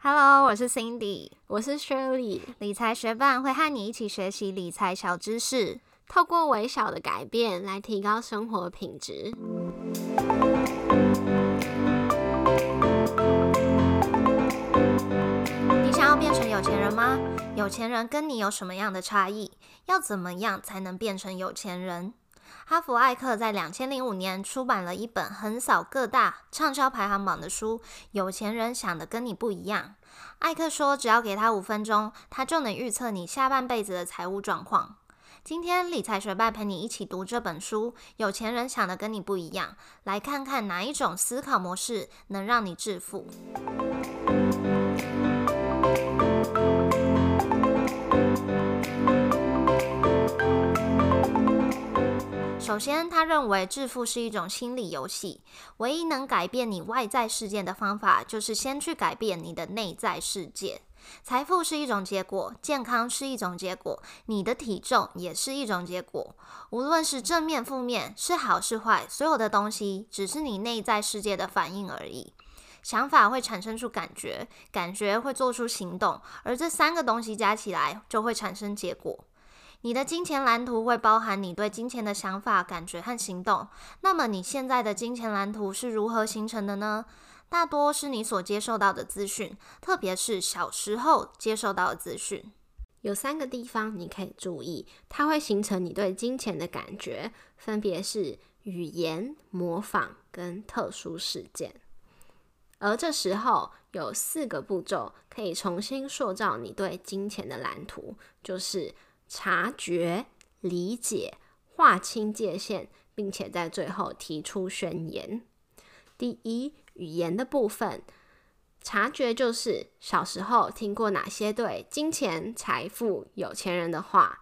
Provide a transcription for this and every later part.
Hello，我是 Cindy，我是 Shirley。理财学伴会和你一起学习理财小知识，透过微小的改变来提高生活品质。你想要变成有钱人吗？有钱人跟你有什么样的差异？要怎么样才能变成有钱人？哈佛艾克在两千零五年出版了一本横扫各大畅销排行榜的书，《有钱人想的跟你不一样》。艾克说，只要给他五分钟，他就能预测你下半辈子的财务状况。今天理财学霸陪你一起读这本书，《有钱人想的跟你不一样》，来看看哪一种思考模式能让你致富。首先，他认为致富是一种心理游戏，唯一能改变你外在世界的方法，就是先去改变你的内在世界。财富是一种结果，健康是一种结果，你的体重也是一种结果。无论是正面、负面，是好是坏，所有的东西只是你内在世界的反应而已。想法会产生出感觉，感觉会做出行动，而这三个东西加起来，就会产生结果。你的金钱蓝图会包含你对金钱的想法、感觉和行动。那么你现在的金钱蓝图是如何形成的呢？大多是你所接受到的资讯，特别是小时候接受到的资讯。有三个地方你可以注意，它会形成你对金钱的感觉，分别是语言、模仿跟特殊事件。而这时候有四个步骤可以重新塑造你对金钱的蓝图，就是。察觉、理解、划清界限，并且在最后提出宣言。第一，语言的部分，察觉就是小时候听过哪些对金钱、财富、有钱人的话，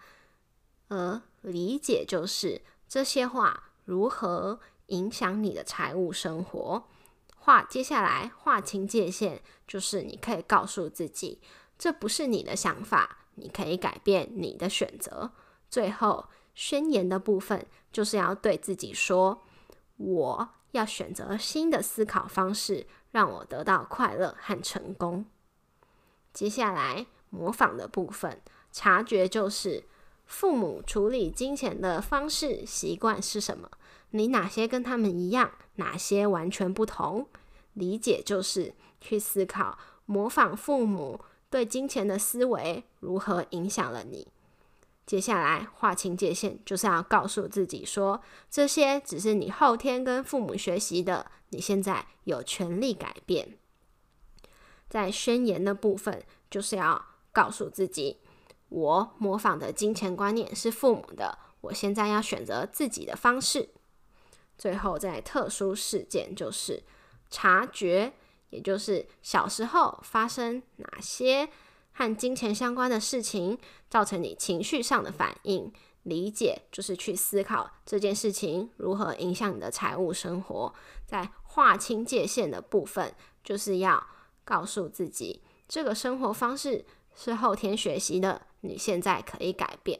而理解就是这些话如何影响你的财务生活。划接下来划清界限，就是你可以告诉自己，这不是你的想法。你可以改变你的选择。最后宣言的部分，就是要对自己说：“我要选择新的思考方式，让我得到快乐和成功。”接下来模仿的部分，察觉就是父母处理金钱的方式习惯是什么？你哪些跟他们一样？哪些完全不同？理解就是去思考，模仿父母。对金钱的思维如何影响了你？接下来划清界限，就是要告诉自己说，这些只是你后天跟父母学习的，你现在有权利改变。在宣言的部分，就是要告诉自己，我模仿的金钱观念是父母的，我现在要选择自己的方式。最后，在特殊事件，就是察觉。也就是小时候发生哪些和金钱相关的事情，造成你情绪上的反应。理解就是去思考这件事情如何影响你的财务生活。在划清界限的部分，就是要告诉自己，这个生活方式是后天学习的，你现在可以改变。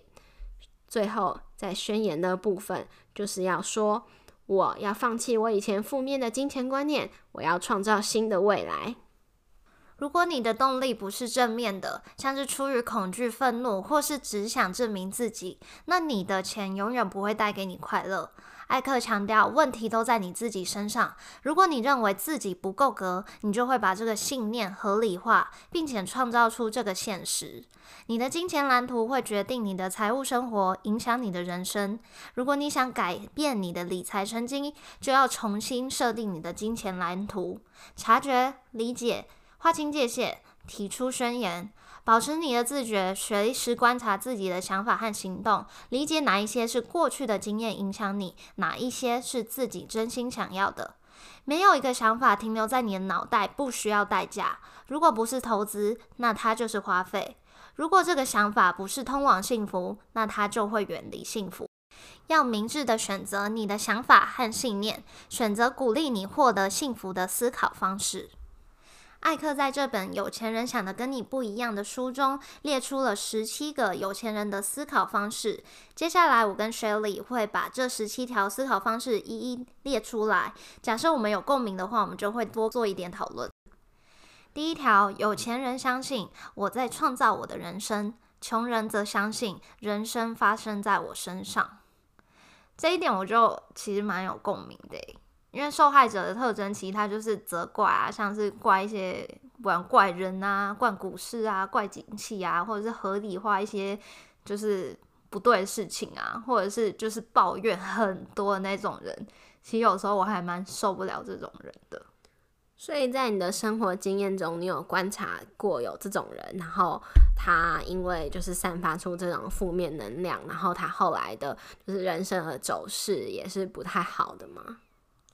最后，在宣言的部分，就是要说。我要放弃我以前负面的金钱观念，我要创造新的未来。如果你的动力不是正面的，像是出于恐惧、愤怒，或是只想证明自己，那你的钱永远不会带给你快乐。艾克强调，问题都在你自己身上。如果你认为自己不够格，你就会把这个信念合理化，并且创造出这个现实。你的金钱蓝图会决定你的财务生活，影响你的人生。如果你想改变你的理财成绩，就要重新设定你的金钱蓝图，察觉、理解、划清界限、提出宣言。保持你的自觉，随时观察自己的想法和行动，理解哪一些是过去的经验影响你，哪一些是自己真心想要的。没有一个想法停留在你的脑袋不需要代价。如果不是投资，那它就是花费；如果这个想法不是通往幸福，那它就会远离幸福。要明智的选择你的想法和信念，选择鼓励你获得幸福的思考方式。艾克在这本《有钱人想的跟你不一样》的书中列出了十七个有钱人的思考方式。接下来，我跟雪里会把这十七条思考方式一一列出来。假设我们有共鸣的话，我们就会多做一点讨论。第一条，有钱人相信我在创造我的人生，穷人则相信人生发生在我身上。这一点我就其实蛮有共鸣的，因为受害者的特征其实他就是责怪啊，像是怪一些不管怪人啊、怪股市啊、怪景气啊，或者是合理化一些就是不对的事情啊，或者是就是抱怨很多的那种人。其实有时候我还蛮受不了这种人的。所以在你的生活经验中，你有观察过有这种人，然后他因为就是散发出这种负面能量，然后他后来的就是人生的走势也是不太好的吗？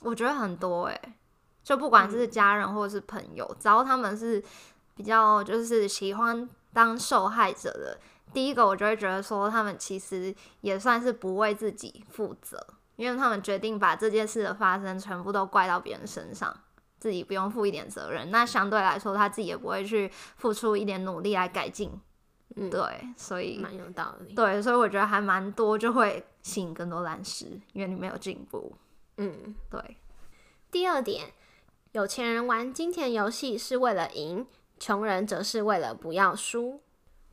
我觉得很多诶，就不管是家人或者是朋友，只要他们是比较就是喜欢当受害者的，第一个我就会觉得说，他们其实也算是不为自己负责，因为他们决定把这件事的发生全部都怪到别人身上。自己不用负一点责任，那相对来说，他自己也不会去付出一点努力来改进。嗯，对，所以蛮有道理。对，所以我觉得还蛮多，就会吸引更多蓝石，因为你没有进步。嗯，对。第二点，有钱人玩金钱游戏是为了赢，穷人则是为了不要输。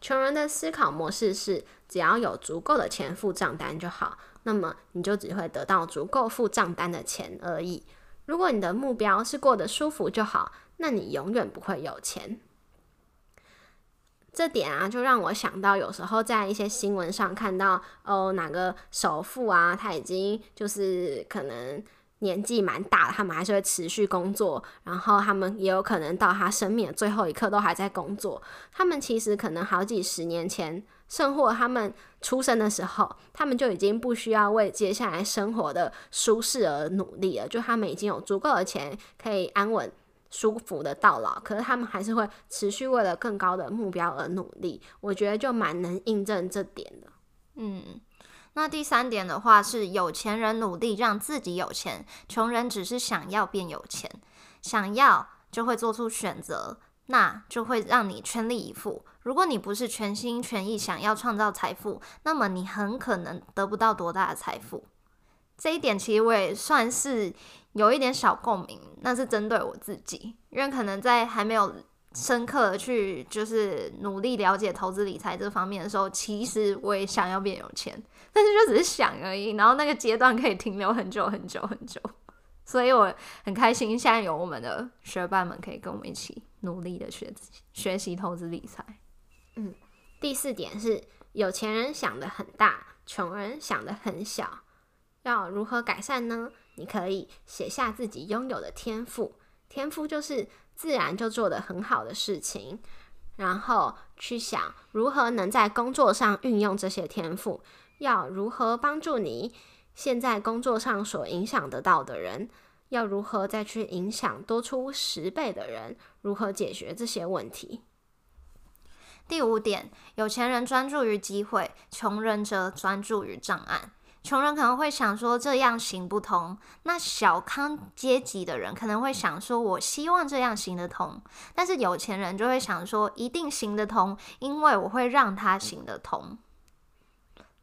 穷人的思考模式是，只要有足够的钱付账单就好，那么你就只会得到足够付账单的钱而已。如果你的目标是过得舒服就好，那你永远不会有钱。这点啊，就让我想到，有时候在一些新闻上看到，哦，哪个首富啊，他已经就是可能年纪蛮大了，他们还是会持续工作，然后他们也有可能到他生命的最后一刻都还在工作。他们其实可能好几十年前。甚或他们出生的时候，他们就已经不需要为接下来生活的舒适而努力了。就他们已经有足够的钱，可以安稳、舒服的到老。可是他们还是会持续为了更高的目标而努力。我觉得就蛮能印证这点的。嗯，那第三点的话是，有钱人努力让自己有钱，穷人只是想要变有钱，想要就会做出选择。那就会让你全力以赴。如果你不是全心全意想要创造财富，那么你很可能得不到多大的财富。这一点其实我也算是有一点小共鸣，那是针对我自己，因为可能在还没有深刻的去就是努力了解投资理财这方面的时候，其实我也想要变有钱，但是就只是想而已，然后那个阶段可以停留很久很久很久。所以我很开心，现在有我们的学伴们可以跟我们一起努力的学学习投资理财。嗯，第四点是有钱人想的很大，穷人想的很小。要如何改善呢？你可以写下自己拥有的天赋，天赋就是自然就做得很好的事情，然后去想如何能在工作上运用这些天赋，要如何帮助你。现在工作上所影响得到的人，要如何再去影响多出十倍的人？如何解决这些问题？第五点，有钱人专注于机会，穷人则专注于障碍。穷人可能会想说这样行不通，那小康阶级的人可能会想说我希望这样行得通，但是有钱人就会想说一定行得通，因为我会让他行得通。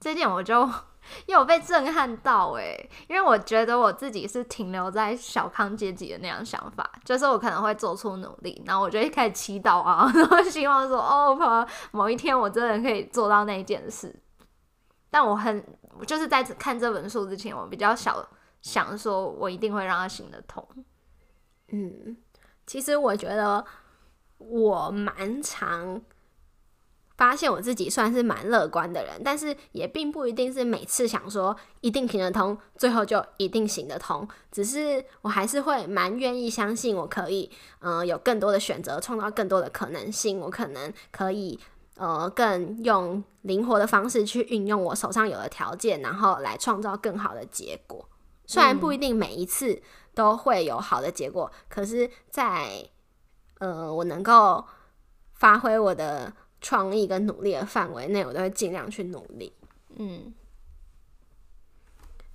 这点我就。又被震撼到诶，因为我觉得我自己是停留在小康阶级的那样想法，就是我可能会做出努力，然后我就一开始祈祷啊，然后希望说哦，某一天我真的可以做到那一件事。但我很就是在看这本书之前，我比较小想说，我一定会让它行得通。嗯，其实我觉得我蛮常。发现我自己算是蛮乐观的人，但是也并不一定是每次想说一定行得通，最后就一定行得通。只是我还是会蛮愿意相信我可以，嗯，有更多的选择，创造更多的可能性。我可能可以，呃，更用灵活的方式去运用我手上有的条件，然后来创造更好的结果。虽然不一定每一次都会有好的结果，可是，在呃，我能够发挥我的。创意跟努力的范围内，我都会尽量去努力。嗯，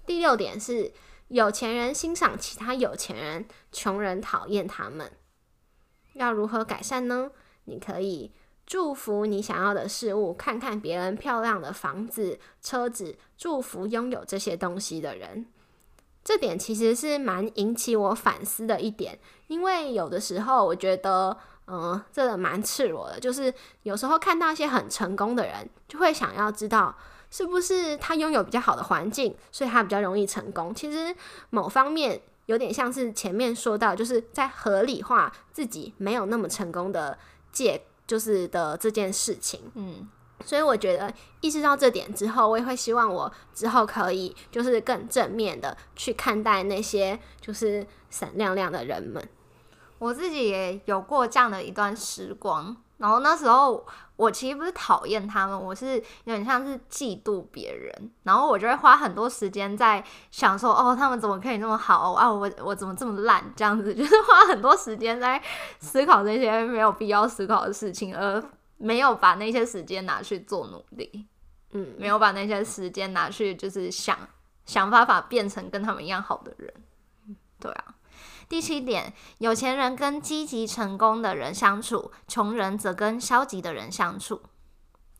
第六点是有钱人欣赏其他有钱人，穷人讨厌他们。要如何改善呢？你可以祝福你想要的事物，看看别人漂亮的房子、车子，祝福拥有这些东西的人。这点其实是蛮引起我反思的一点，因为有的时候我觉得。嗯，这个蛮赤裸的，就是有时候看到一些很成功的人，就会想要知道是不是他拥有比较好的环境，所以他比较容易成功。其实某方面有点像是前面说到，就是在合理化自己没有那么成功的借，就是的这件事情。嗯，所以我觉得意识到这点之后，我也会希望我之后可以就是更正面的去看待那些就是闪亮亮的人们。我自己也有过这样的一段时光，然后那时候我其实不是讨厌他们，我是有点像是嫉妒别人，然后我就会花很多时间在想说，哦，他们怎么可以那么好啊？我我怎么这么烂？这样子 就是花很多时间在思考这些没有必要思考的事情，而没有把那些时间拿去做努力，嗯，没有把那些时间拿去就是想想办法变成跟他们一样好的人，对啊。第七点，有钱人跟积极成功的人相处，穷人则跟消极的人相处。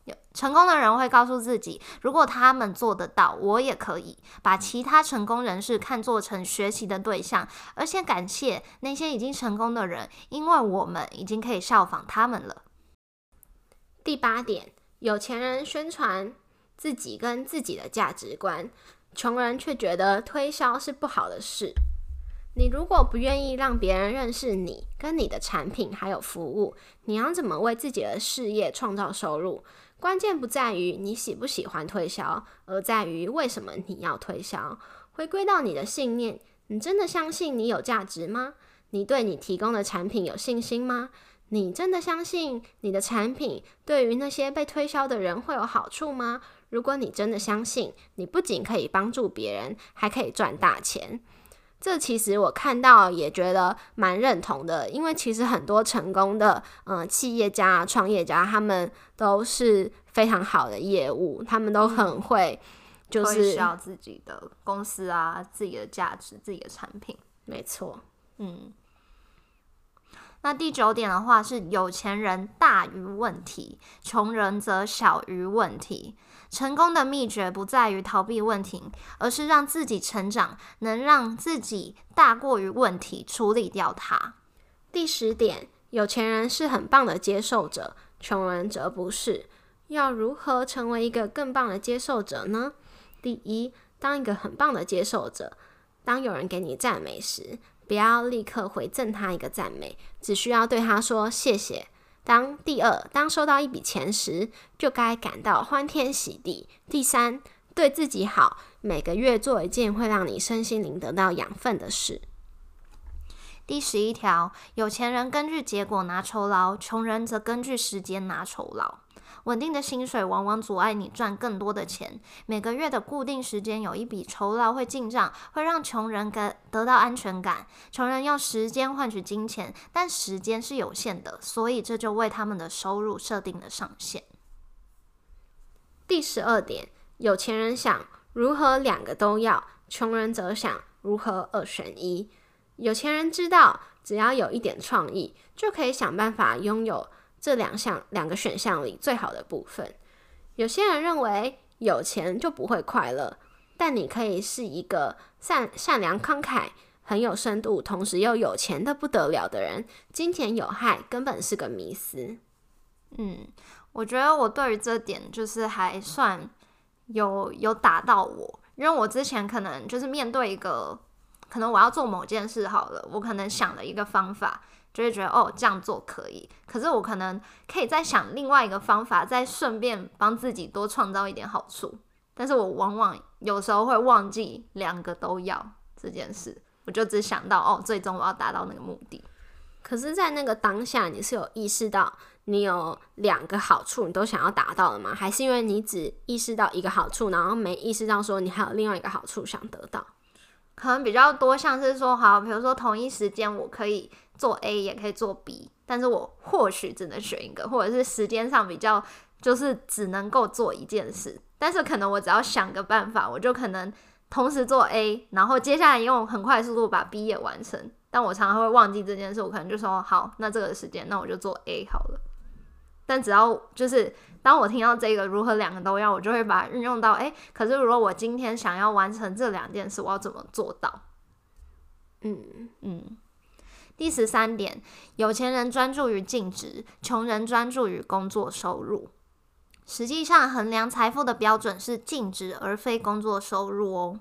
有成功的人会告诉自己，如果他们做得到，我也可以。把其他成功人士看作成学习的对象，而且感谢那些已经成功的人，因为我们已经可以效仿他们了。第八点，有钱人宣传自己跟自己的价值观，穷人却觉得推销是不好的事。你如果不愿意让别人认识你跟你的产品还有服务，你要怎么为自己的事业创造收入？关键不在于你喜不喜欢推销，而在于为什么你要推销。回归到你的信念，你真的相信你有价值吗？你对你提供的产品有信心吗？你真的相信你的产品对于那些被推销的人会有好处吗？如果你真的相信，你不仅可以帮助别人，还可以赚大钱。这其实我看到也觉得蛮认同的，因为其实很多成功的嗯企业家、创业家，他们都是非常好的业务，他们都很会，就是需要自己的公司啊，自己的价值、自己的产品。没错，嗯。那第九点的话是，有钱人大于问题，穷人则小于问题。成功的秘诀不在于逃避问题，而是让自己成长，能让自己大过于问题，处理掉它。第十点，有钱人是很棒的接受者，穷人则不是。要如何成为一个更棒的接受者呢？第一，当一个很棒的接受者，当有人给你赞美时，不要立刻回赠他一个赞美，只需要对他说谢谢。当第二，当收到一笔钱时，就该感到欢天喜地。第三，对自己好，每个月做一件会让你身心灵得到养分的事。第十一条，有钱人根据结果拿酬劳，穷人则根据时间拿酬劳。稳定的薪水往往阻碍你赚更多的钱。每个月的固定时间有一笔酬劳会进账，会让穷人得得到安全感。穷人用时间换取金钱，但时间是有限的，所以这就为他们的收入设定了上限。第十二点，有钱人想如何两个都要，穷人则想如何二选一。有钱人知道，只要有一点创意，就可以想办法拥有。这两项两个选项里最好的部分，有些人认为有钱就不会快乐，但你可以是一个善善良慷慨、很有深度，同时又有钱的不得了的人。金钱有害，根本是个迷思。嗯，我觉得我对于这点就是还算有有打到我，因为我之前可能就是面对一个，可能我要做某件事好了，我可能想了一个方法。就会觉得哦，这样做可以。可是我可能可以再想另外一个方法，再顺便帮自己多创造一点好处。但是我往往有时候会忘记两个都要这件事，我就只想到哦，最终我要达到那个目的。可是，在那个当下，你是有意识到你有两个好处，你都想要达到的吗？还是因为你只意识到一个好处，然后没意识到说你还有另外一个好处想得到？可能比较多，像是说，好，比如说同一时间我可以。做 A 也可以做 B，但是我或许只能选一个，或者是时间上比较就是只能够做一件事，但是可能我只要想个办法，我就可能同时做 A，然后接下来用很快速度把 B 也完成。但我常常会忘记这件事，我可能就说好，那这个时间那我就做 A 好了。但只要就是当我听到这个如何两个都要，我就会把它运用到哎，可是如果我今天想要完成这两件事，我要怎么做到？嗯嗯。第十三点，有钱人专注于净值，穷人专注于工作收入。实际上，衡量财富的标准是净值，而非工作收入哦。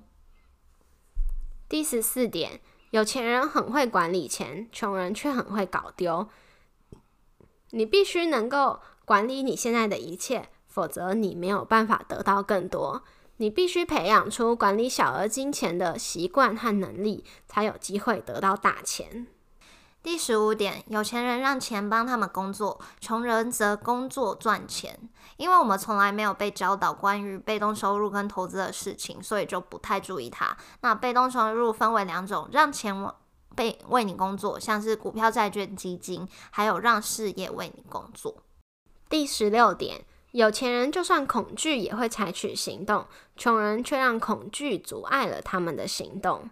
第十四点，有钱人很会管理钱，穷人却很会搞丢。你必须能够管理你现在的一切，否则你没有办法得到更多。你必须培养出管理小额金钱的习惯和能力，才有机会得到大钱。第十五点，有钱人让钱帮他们工作，穷人则工作赚钱。因为我们从来没有被教导关于被动收入跟投资的事情，所以就不太注意它。那被动收入分为两种，让钱被为你工作，像是股票、债券、基金，还有让事业为你工作。第十六点，有钱人就算恐惧也会采取行动，穷人却让恐惧阻碍了他们的行动。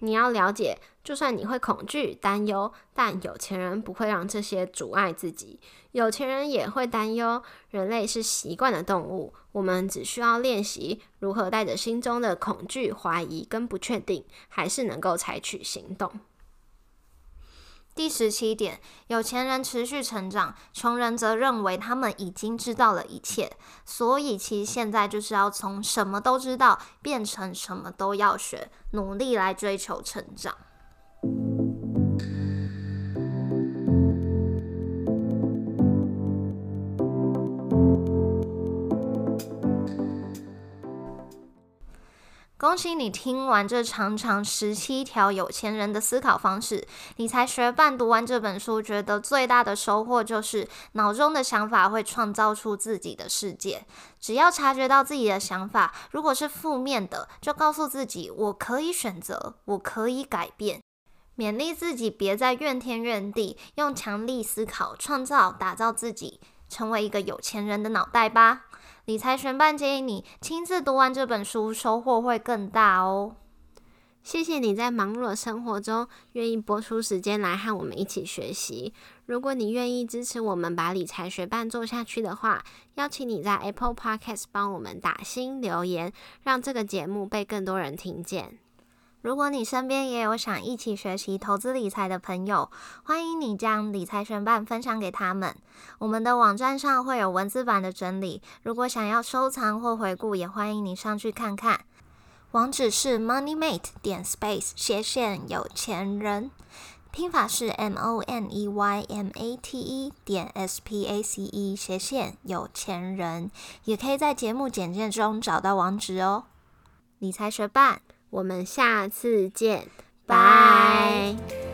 你要了解，就算你会恐惧、担忧，但有钱人不会让这些阻碍自己。有钱人也会担忧。人类是习惯的动物，我们只需要练习如何带着心中的恐惧、怀疑跟不确定，还是能够采取行动。第十七点，有钱人持续成长，穷人则认为他们已经知道了一切，所以其实现在就是要从什么都知道变成什么都要学，努力来追求成长。恭喜你听完这长长十七条有钱人的思考方式。理财学伴读完这本书，觉得最大的收获就是脑中的想法会创造出自己的世界。只要察觉到自己的想法，如果是负面的，就告诉自己我可以选择，我可以改变，勉励自己别再怨天怨地，用强力思考创造打造自己，成为一个有钱人的脑袋吧。理财学伴建议你亲自读完这本书，收获会更大哦。谢谢你在忙碌的生活中愿意播出时间来和我们一起学习。如果你愿意支持我们把理财学伴做下去的话，邀请你在 Apple Podcast 帮我们打新留言，让这个节目被更多人听见。如果你身边也有想一起学习投资理财的朋友，欢迎你将理财学伴分享给他们。我们的网站上会有文字版的整理，如果想要收藏或回顾，也欢迎你上去看看。网址是 moneymate 点 space 斜线有钱人，拼法是 m o n e y m a t e 点 s p a c e 斜线有钱人，也可以在节目简介中找到网址哦。理财学伴。我们下次见，拜。